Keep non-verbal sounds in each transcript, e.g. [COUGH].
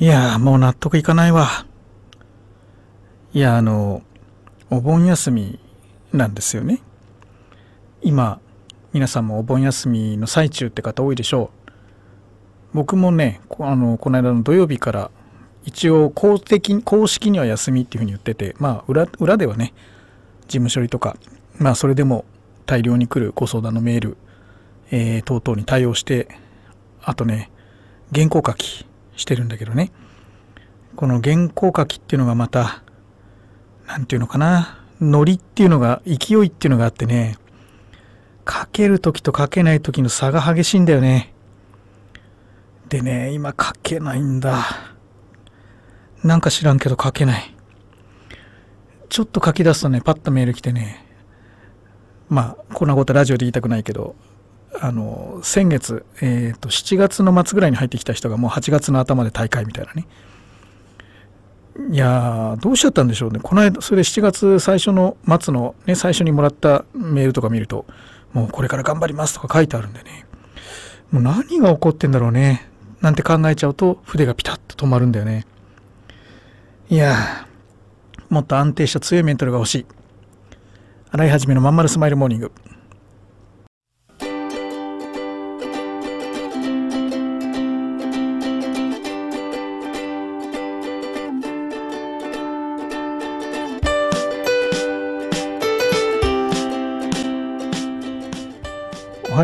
いやもう納得いかないわ。いや、あの、お盆休みなんですよね。今、皆さんもお盆休みの最中って方多いでしょう。僕もね、あの、この間の土曜日から一応公的、公式には休みっていうふうに言ってて、まあ裏、裏ではね、事務処理とか、まあそれでも大量に来るご相談のメール、えー、等々に対応して、あとね、原稿書きしてるんだけどね。この原稿書きっていうのがまた何て言うのかな。ノリっていうのが勢いっていうのがあってね。書ける時と書けない時の差が激しいんだよね。でね今書けないんだ。なんか知らんけど書けない。ちょっと書き出すとねパッとメール来てね。まあこんなことラジオで言いたくないけどあの先月、えーと、7月の末ぐらいに入ってきた人がもう8月の頭で大会みたいなね。いやどうしちゃったんでしょうね。この間それで7月最初の末のね最初にもらったメールとか見るともうこれから頑張りますとか書いてあるんでね。もう何が起こってんだろうね。なんて考えちゃうと筆がピタッと止まるんだよね。いやもっと安定した強いメンタルが欲しい。新井はじめのまんまるスマイルモーニング。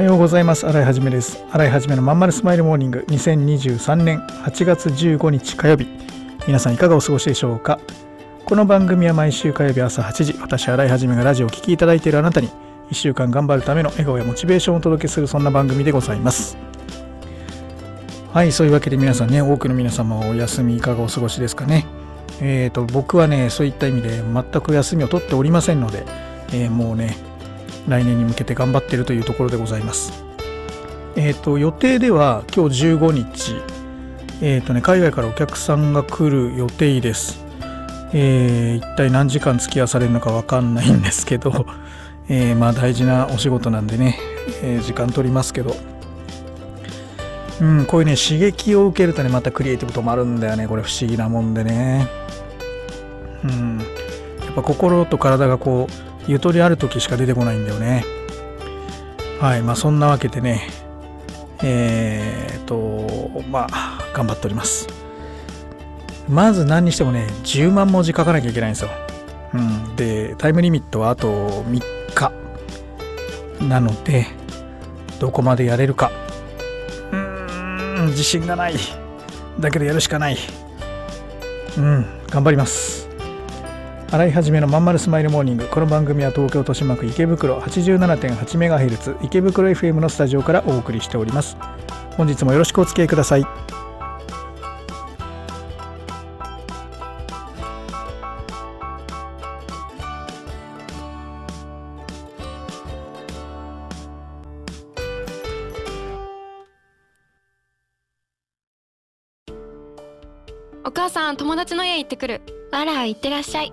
ようございます。新井はじめです。新井はじめのまんまるスマイルモーニング。2023年8月15日火曜日皆さんいかがお過ごしでしょうか？この番組は毎週火曜日朝8時私新井はじめがラジオを聴きいただいているあなたに1週間頑張るための笑顔やモチベーションをお届けするそんな番組でございます。はいそういうわけで皆さんね多くの皆様お休みいかがお過ごしですかね。えーと僕はねそういった意味で全く休みを取っておりませんので、えー、もうね来年に向けて頑張ってるというところでございます。えっ、ー、と予定では今日15日、えっ、ー、とね海外からお客さんが来る予定です。えー、一体何時間付き合わされるのか分かんないんですけど、[LAUGHS] えー、まあ大事なお仕事なんでね、えー、時間取りますけど、うん、こういうね刺激を受けるとねまたクリエイティブ止まるんだよねこれ不思議なもんでね。うん、やっぱ心と体がこうゆとりある時しか出てこないんだよね。はいまあそんなわけでねえー、っとまあ頑張っております。まず何にしてもね10万文字書かなきゃいけないんですよ、うん、でタイムリミットはあと3日なのでどこまでやれるか。うーん自信がない。だけどやるしかない。うん頑張ります。洗い始めのまんまるスマイルモーニング。この番組は東京豊島区池袋 87.8MHz 池袋 FM のスタジオからお送りしております。本日もよろしくお付き合いください。お母さん友達の家行ってくる。あら行ってらっしゃい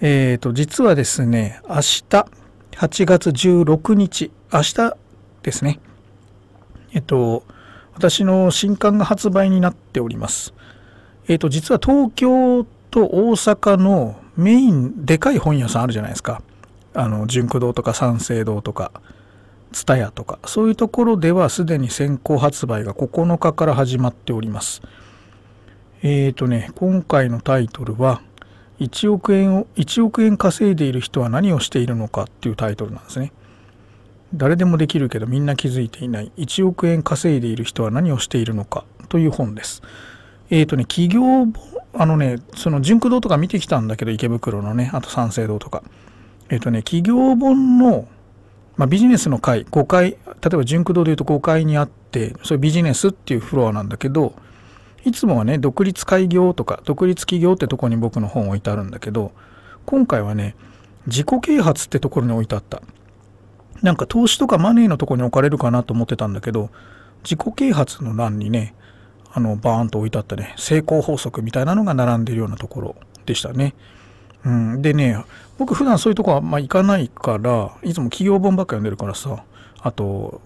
えっ、ー、と、実はですね、明日、8月16日、明日ですね、えっと、私の新刊が発売になっております。えっと、実は東京と大阪のメイン、でかい本屋さんあるじゃないですか。あの、純駆堂とか三省堂とか、蔦屋とか、そういうところではすでに先行発売が9日から始まっております。えーとね今回のタイトルは1億円を1億円稼いでいる人は何をしているのかっていうタイトルなんですね。誰でもできるけどみんな気づいていない。1億円稼いでいる人は何をしているのかという本です。えーとね企業あのねその純駆堂とか見てきたんだけど池袋のねあと三省堂とか。えっ、とね企業本のまあ、ビジネスの会5階例えば純駆堂でいうと5階にあってそれビジネスっていうフロアなんだけどいつもはね独立開業とか独立企業ってとこに僕の本置いてあるんだけど今回はね自己啓発ってところに置いてあった。なんか投資とかマネーのとこに置かれるかなと思ってたんだけど自己啓発の欄にねあのバーンと置いてあったね。成功法則みたいなのが並んでるようなところでしたね。うん、でね僕普段そういうとこはま行かないからいつも企業本ばっか読んでるからさあと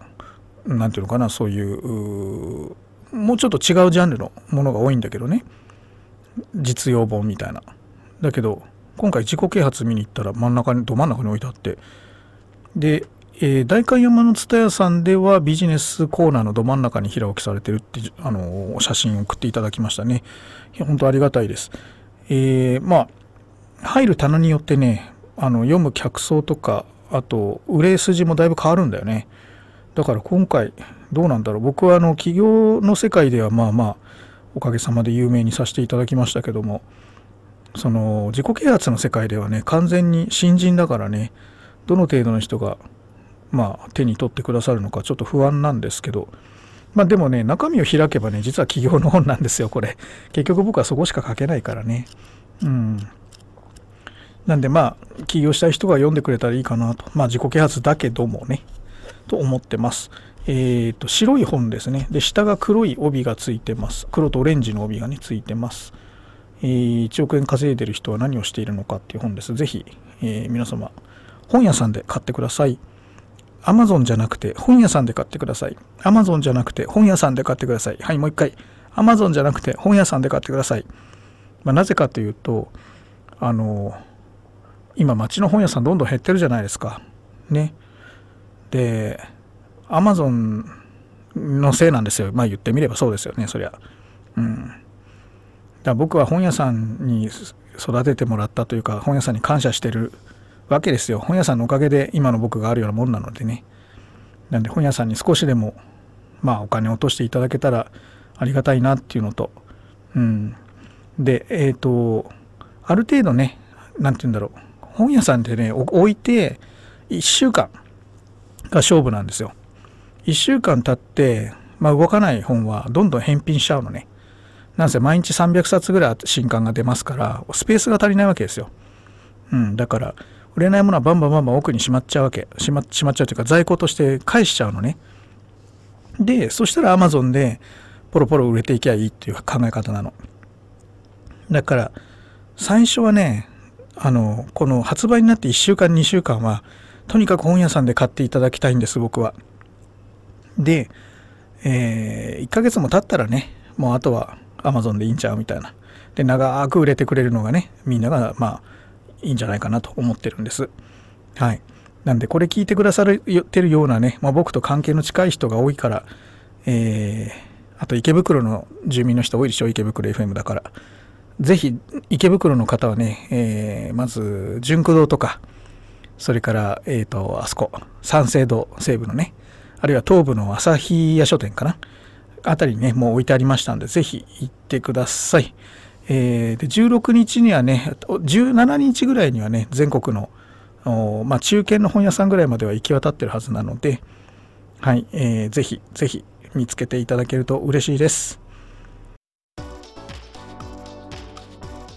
何ていうのかなそういうもうちょっと違うジャンルのものが多いんだけどね。実用本みたいな。だけど今回自己啓発見に行ったら真ん中にど真ん中に置いてあって。で、えー、代官山の蔦屋さんではビジネスコーナーのど真ん中に平置きされてるってあの写真を送っていただきましたね。本当ありがたいです。えー、まあ入る棚によってねあの読む客層とかあと売れ筋もだいぶ変わるんだよね。だから今回どうなんだろう。僕はあの企業の世界ではまあまあおかげさまで有名にさせていただきましたけどもその自己啓発の世界ではね完全に新人だからねどの程度の人がまあ手に取ってくださるのかちょっと不安なんですけどまあでもね中身を開けばね実は企業の本なんですよこれ。結局僕はそこしか書けないからね。うん。なんでまあ起業したい人が読んでくれたらいいかなと。まあ自己啓発だけどもね。と思ってます。え、ー、と白い本ですね。で下が黒い帯がついてます。黒とオレンジの帯がねついてます。えー、1億円稼いでる人は何をしているのかっていう本です。ぜひ、えー、皆様本屋さんで買ってください。アマゾンじゃなくて本屋さんで買ってください。アマゾンじゃなくて本屋さんで買ってください。はいもう一回。アマゾンじゃなくて本屋さんで買ってください、まあ、なぜかというとあの今町の本屋さんどんどん減ってるじゃないですか。ね。で、アマゾンのせいなんですよ。まあ言ってみればそうですよね、そりゃ。うん。だから僕は本屋さんに育ててもらったというか、本屋さんに感謝してるわけですよ。本屋さんのおかげで今の僕があるようなもんなのでね。なんで本屋さんに少しでも、まあお金を落としていただけたらありがたいなっていうのと、うん。で、えっ、ー、と、ある程度ね、何て言うんだろう。本屋さんでね置いて1週間が勝負なんですよ1週間経って、まあ、動かない本はどんどん返品しちゃうのね。なんせ毎日300冊ぐらい新刊が出ますからスペースが足りないわけですよ、うん、だから売れないものはバンバンバンバン奥にしまっちゃうわけ。しましまっちゃうというか在庫として返しちゃうのね。でそしたら Amazon でポロポロ売れていきゃいいっていう考え方なの。だから最初はねあのこの発売になって1週間2週間はとにかく本屋さんで買っていただきたいんです僕は。で、えー、1ヶ月も経ったらねもうあとは Amazon でいいんちゃうみたいな。で長く売れてくれるのがねみんながまあいいんじゃないかなと思ってるんです。はい。なんでこれ聞いてくださってるようなね、まあ、僕と関係の近い人が多いから、えー、あと池袋の住民の人多いでしょ池袋 FM だから。ぜひ池袋の方はね、えー、まず純駆堂とかそれから、えーと、あそこ三省堂西部のねあるいは東部の朝日屋書店かな？あたりにねもう置いてありましたんでぜひ行ってください、えー、で16日にはね17日ぐらいにはね全国のまあ、中堅の本屋さんぐらいまでは行き渡ってるはずなので、はい、えー、ぜひぜひ見つけていただけると嬉しいです。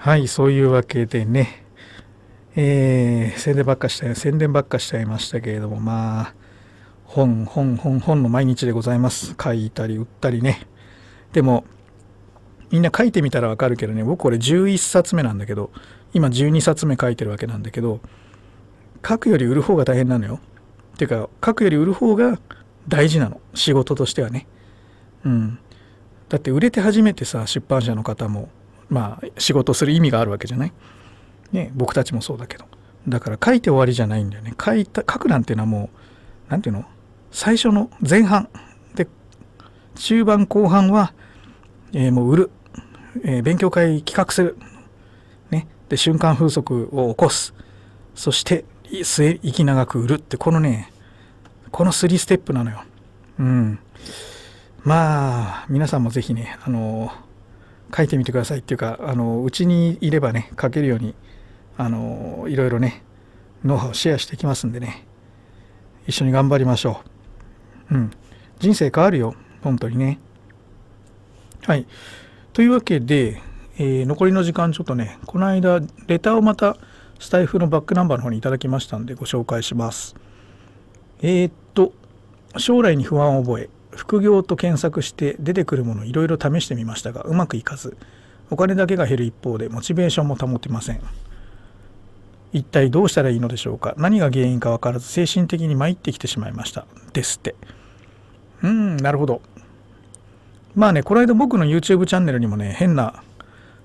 はいそういうわけでね。えー宣伝ばっかした宣伝ばっかしちゃいましたけれどもまあ本本本本の毎日でございます。書いたり売ったりね。でもみんな書いてみたらわかるけどね。僕これ11冊目なんだけど今12冊目書いてるわけなんだけど書くより売る方が大変なのよ。っていうか書くより売る方が大事なの。仕事としてはね。うん。だって売れて初めてさ出版社の方もまあ仕事する意味があるわけじゃない？ね僕たちもそうだけど。だから書いて終わりじゃないんだよね。書いた書くなんていうのはもう何ていうの？最初の前半。で中盤後半は、えーもう売る、えー勉強会企画する、ね、で瞬間風速を起こす。そしてい末息長く売る。ってこのねこの3ステップなのよ。うん。まあ皆さんもぜひねあの書いてみてくださいっていうかあのうちにいればね書けるようにあのいろいろねノウハウシェアしていきますんでね一緒に頑張りましょう。うん。人生変わるよ本当にね。はい。というわけで、えー残りの時間ちょっとねこの間レターをまたスタイフのバックナンバーの方にいただきましたんでご紹介します。えーっと将来に不安を覚え。副業と検索して出てくるものいろいろ試してみましたがうまくいかずお金だけが減る一方でモチベーションも保てません。一体どうしたらいいのでしょうか？何が原因か分からず精神的に参ってきてしまいました。ですって。うんなるほど。まあねこの間僕の YouTube チャンネルにもね変な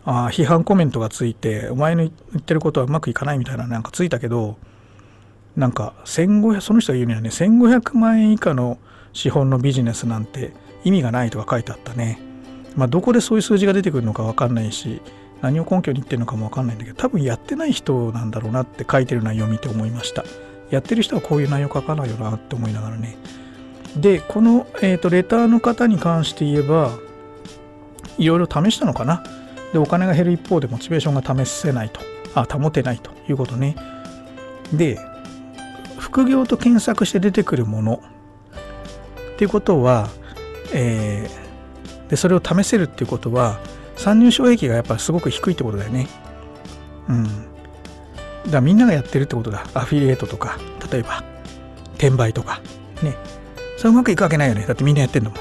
あ批判コメントがついてお前の言ってることはうまくいかないみたいななんかついたけどなんか1500その人が言うにはね1500万円以下の資本のビジネスなんて意味がないとか書いてあったね。まあどこでそういう数字が出てくるのか分かんないし何を根拠に言ってるのかも分かんないんだけど多分やってない人なんだろうなって書いてる内容を見て思いました。やってる人はこういう内容書かないよなって思いながらね。でこの、えー、とレターの方に関して言えばいろいろ試したのかな。でお金が減る一方でモチベーションが試せないと。あ保てないということね。で副業と検索して出てくるもの。っていうことは、えーでそれを試せるっていうことは参入障壁がやっぱすごく低いってことだよね。うん。だからみんながやってるってことだ。アフィリエイトとか例えば転売とかね。それうまくいくわけないよね。だってみんなやってんのも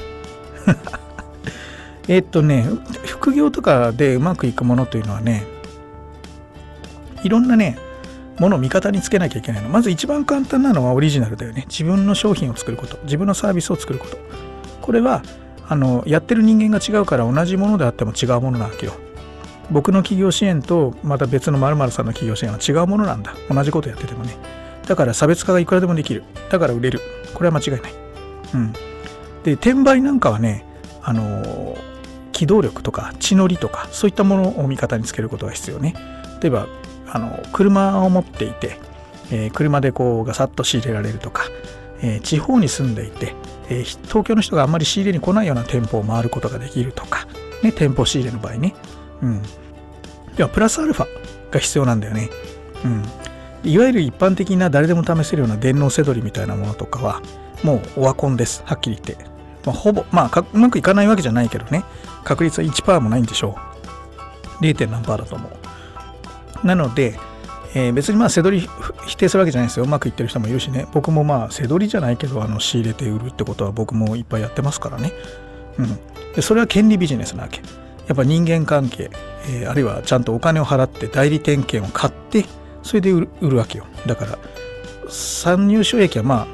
[LAUGHS] えっとね副業とかでうまくいくものというのはねいろんなねものを味方につけなきゃいけないの。まず一番簡単なのはオリジナルだよね。自分の商品を作ること。自分のサービスを作ること。これはあのやってる人間が違うから同じものであっても違うものなわけよ。僕の企業支援とまた別の〇〇さんの企業支援は違うものなんだ。同じことやっててもね。だから差別化がいくらでもできる。だから売れる。これは間違いない。うん。で転売なんかはねあの機動力とか血のりとかそういったものを味方につけることが必要ね。例えばあの車を持っていて、えー車でこうガサッと仕入れられるとか、えー地方に住んでいて、えー東京の人があんまり仕入れに来ないような店舗を回ることができるとか、ね、店舗仕入れの場合ね、うん、ではプラスアルファが必要なんだよね、うん、いわゆる一般的な誰でも試せるような電脳せどりみたいなものとかはもうオワコンです。はっきり言って、まあ、ほぼまあうまくいかないわけじゃないけどね。確率は1%もないんでしょう。0. 何パーだと思う。なので、えー別にまあ背取り否定するわけじゃないですよ。うまくいってる人もいるしね。僕もまあ背取りじゃないけどあの仕入れて売るってことは僕もいっぱいやってますからね。うん。でそれは権利ビジネスなわけ。やっぱ人間関係、えーあるいはちゃんとお金を払って代理店権を買ってそれで売る売るわけよ。だから参入収益はまあ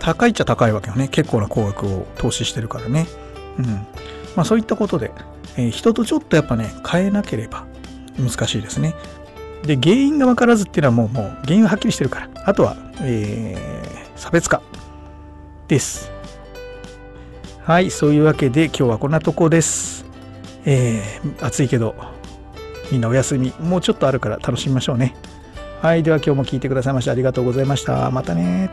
高いっちゃ高いわけよね。結構な高額を投資してるからね。うん。まあそういったことで、えー人とちょっとやっぱね変えなければ難しいですね。で原因が分からずっていうのはもうもう原因ははっきりしてるから。あとは、えー差別化です。はいそういうわけで今日はこんなとこです。えー暑いけどみんなお休み。もうちょっとあるから楽しみましょうね。はいでは今日も聴いてくださいましてありがとうございました。またね